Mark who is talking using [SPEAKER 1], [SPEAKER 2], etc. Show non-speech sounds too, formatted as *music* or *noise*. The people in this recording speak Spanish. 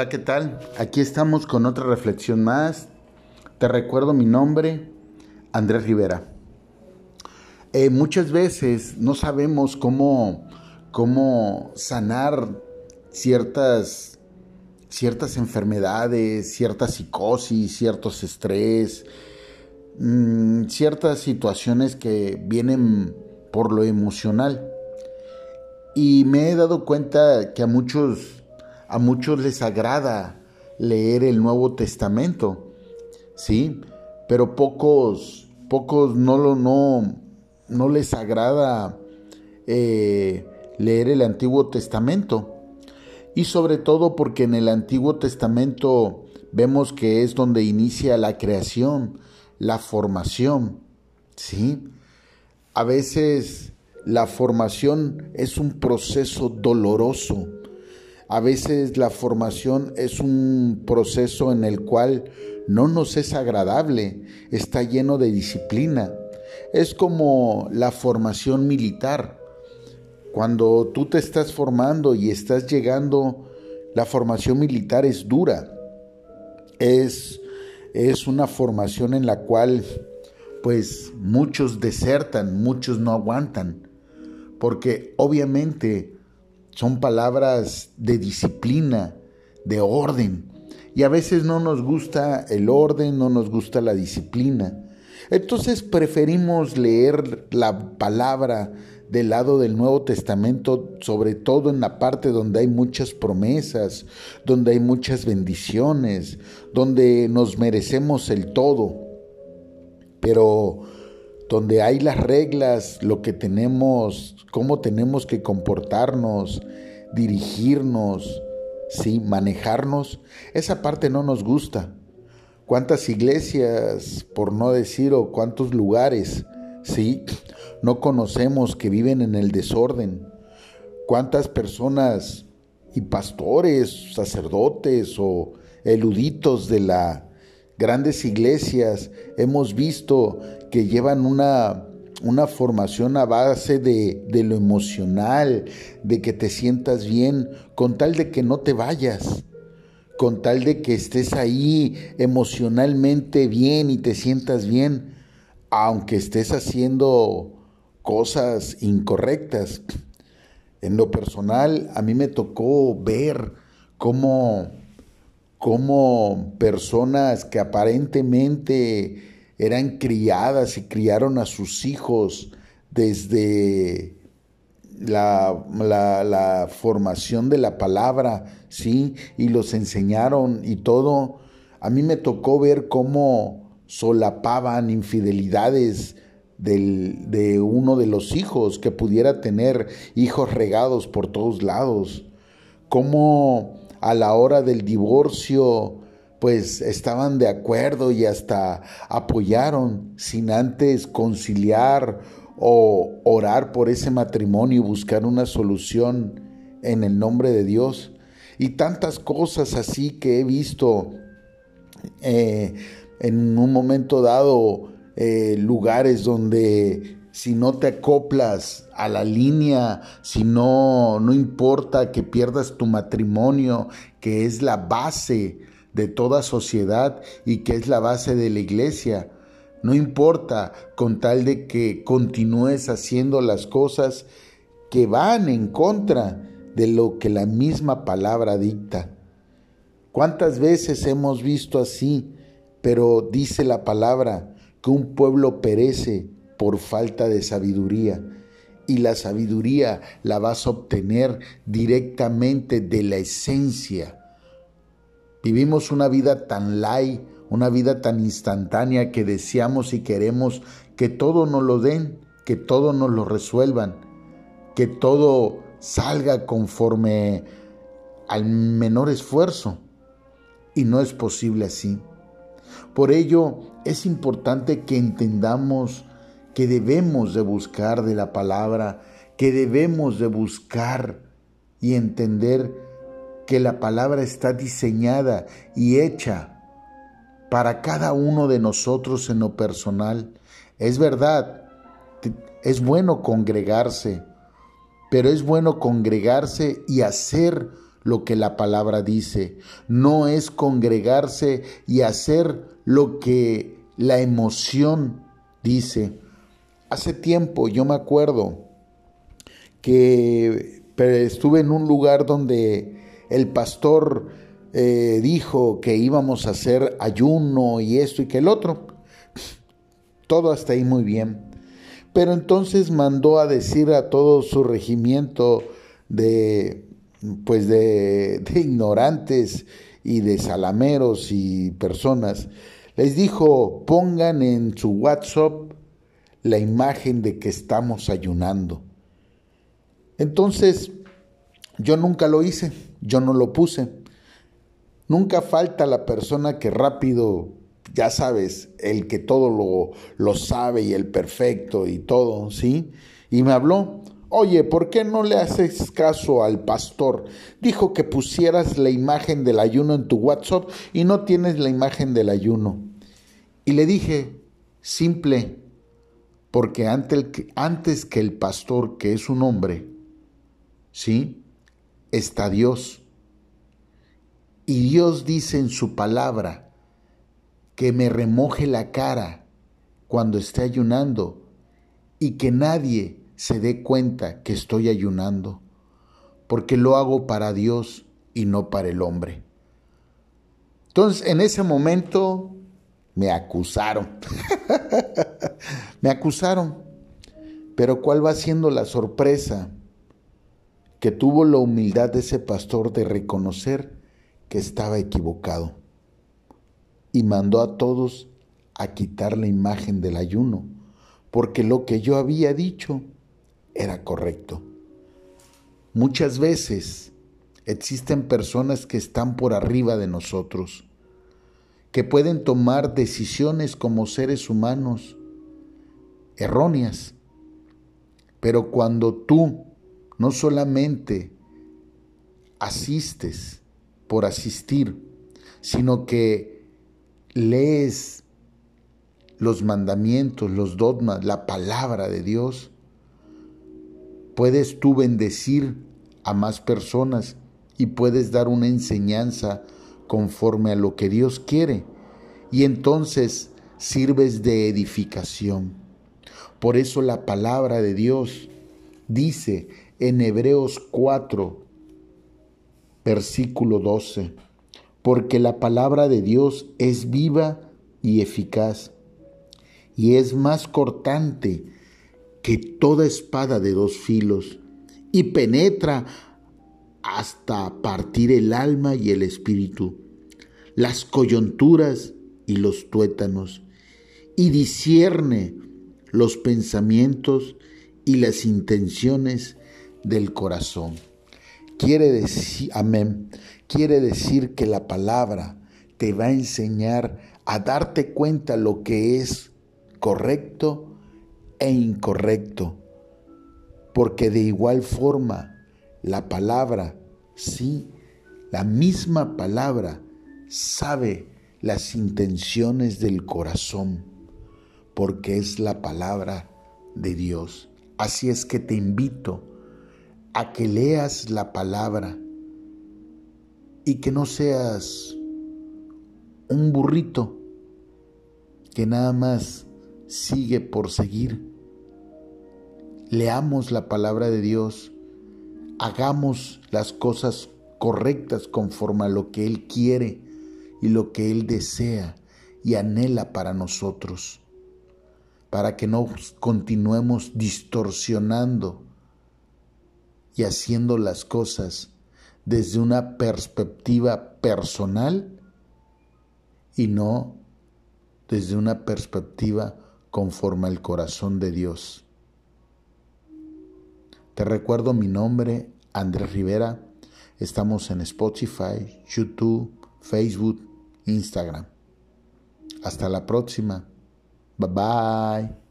[SPEAKER 1] Hola, ¿qué tal? Aquí estamos con otra reflexión más. Te recuerdo mi nombre, Andrés Rivera. Eh, muchas veces no sabemos cómo, cómo sanar ciertas, ciertas enfermedades, cierta psicosis, ciertos estrés, mm, ciertas situaciones que vienen por lo emocional. Y me he dado cuenta que a muchos, a muchos les agrada leer el Nuevo Testamento, ¿sí? Pero pocos, pocos no lo, no, no les agrada eh, leer el Antiguo Testamento. Y sobre todo porque en el Antiguo Testamento vemos que es donde inicia la creación, la formación, ¿sí? A veces la formación es un proceso doloroso. A veces la formación es un proceso en el cual no nos es agradable, está lleno de disciplina. Es como la formación militar. Cuando tú te estás formando y estás llegando, la formación militar es dura. Es, es una formación en la cual pues muchos desertan, muchos no aguantan porque obviamente son palabras de disciplina, de orden, y a veces no nos gusta el orden, no nos gusta la disciplina. Entonces preferimos leer la palabra del lado del Nuevo Testamento, sobre todo en la parte donde hay muchas promesas, donde hay muchas bendiciones, donde nos merecemos el todo. Pero donde hay las reglas, lo que tenemos, cómo tenemos que comportarnos, dirigirnos, sí, manejarnos, esa parte no nos gusta. ¿Cuántas iglesias, por no decir, o cuántos lugares, sí, no conocemos que viven en el desorden? ¿Cuántas personas y pastores, sacerdotes o eluditos de la grandes iglesias hemos visto que llevan una, una formación a base de, de, lo emocional, de que te sientas bien, con tal de que no te vayas, con tal de que estés ahí emocionalmente bien y te sientas bien, aunque estés haciendo cosas incorrectas. En lo personal, a mí me tocó ver cómo como personas que aparentemente eran criadas y criaron a sus hijos desde la, la, formación de la palabra, ¿sí? Y los enseñaron y todo. A mí me tocó ver cómo solapaban infidelidades del, de uno de los hijos, que pudiera tener hijos regados por todos lados. Cómo a la hora del divorcio, pues estaban de acuerdo y hasta apoyaron sin antes conciliar o orar por ese matrimonio y buscar una solución en el nombre de Dios. Y tantas cosas así que he visto eh, en un momento dado, eh, lugares donde si no te acoplas a la línea, si no, no importa que pierdas tu matrimonio, que es la base de toda sociedad y que es la base de la iglesia. No importa con tal de que continúes haciendo las cosas que van en contra de lo que la misma palabra dicta. ¿Cuántas veces hemos visto así? Pero dice la palabra que un pueblo perece por falta de sabiduría. Y la sabiduría la vas a obtener directamente de la esencia. Vivimos una vida tan light, una vida tan instantánea que deseamos y queremos que todo nos lo den, que todo nos lo resuelvan, que todo salga conforme al menor esfuerzo. Y no es posible así. Por ello es importante que entendamos que debemos de buscar de la palabra, que debemos de buscar y entender que la palabra está diseñada y hecha para cada uno de nosotros en lo personal. Es verdad, es bueno congregarse, pero es bueno congregarse y hacer lo que la palabra dice, no es congregarse y hacer lo que la emoción dice. Hace tiempo yo me acuerdo que estuve en un lugar donde el pastor eh, dijo que íbamos a hacer ayuno y esto y que el otro. Todo hasta ahí muy bien. Pero entonces mandó a decir a todo su regimiento de pues de, de ignorantes y de salameros y personas, les dijo, pongan en su WhatsApp la imagen de que estamos ayunando. Entonces, yo nunca lo hice, yo no lo puse. Nunca falta la persona que rápido, ya sabes, el que todo lo, lo sabe y el perfecto y todo, ¿sí? Y me habló, oye, ¿por qué no le haces caso al pastor? Dijo que pusieras la imagen del ayuno en tu WhatsApp y no tienes la imagen del ayuno. Y le dije, simple, porque antes que el pastor, que es un hombre, ¿sí? Está Dios. Y Dios dice en su palabra que me remoje la cara cuando esté ayunando y que nadie se dé cuenta que estoy ayunando, porque lo hago para Dios y no para el hombre. Entonces, en ese momento me acusaron. *laughs* me acusaron. Pero ¿cuál va siendo la sorpresa? Que tuvo la humildad de ese pastor de reconocer que estaba equivocado y mandó a todos a quitar la imagen del ayuno, porque lo que yo había dicho era correcto. Muchas veces existen personas que están por arriba de nosotros, que pueden tomar decisiones como seres humanos erróneas, pero cuando tú no solamente asistes, por asistir, sino que lees los mandamientos, los dogmas, la palabra de Dios, puedes tú bendecir a más personas y puedes dar una enseñanza conforme a lo que Dios quiere. Y entonces sirves de edificación. Por eso la palabra de Dios dice en Hebreos 4, versículo 12, porque la palabra de Dios es viva y eficaz, y es más cortante que toda espada de dos filos, y penetra hasta partir el alma y el espíritu, las coyunturas y los tuétanos, y discierne los pensamientos y las intenciones del corazón. Quiere decir, amén, quiere decir que la palabra te va a enseñar a darte cuenta lo que es correcto e incorrecto. Porque de igual forma, la palabra, sí, la misma palabra sabe las intenciones del corazón, porque es la palabra de Dios. Así es que te invito a que leas la palabra y que no seas un burrito que nada más sigue por seguir. Leamos la palabra de Dios, hagamos las cosas correctas conforme a lo que Él quiere y lo que Él desea y anhela para nosotros, para que no continuemos distorsionando y haciendo las cosas desde una perspectiva personal y no desde una perspectiva conforme al corazón de Dios. Te recuerdo mi nombre, Andrés Rivera. Estamos en Spotify, YouTube, Facebook, Instagram. Hasta la próxima. Bye-bye.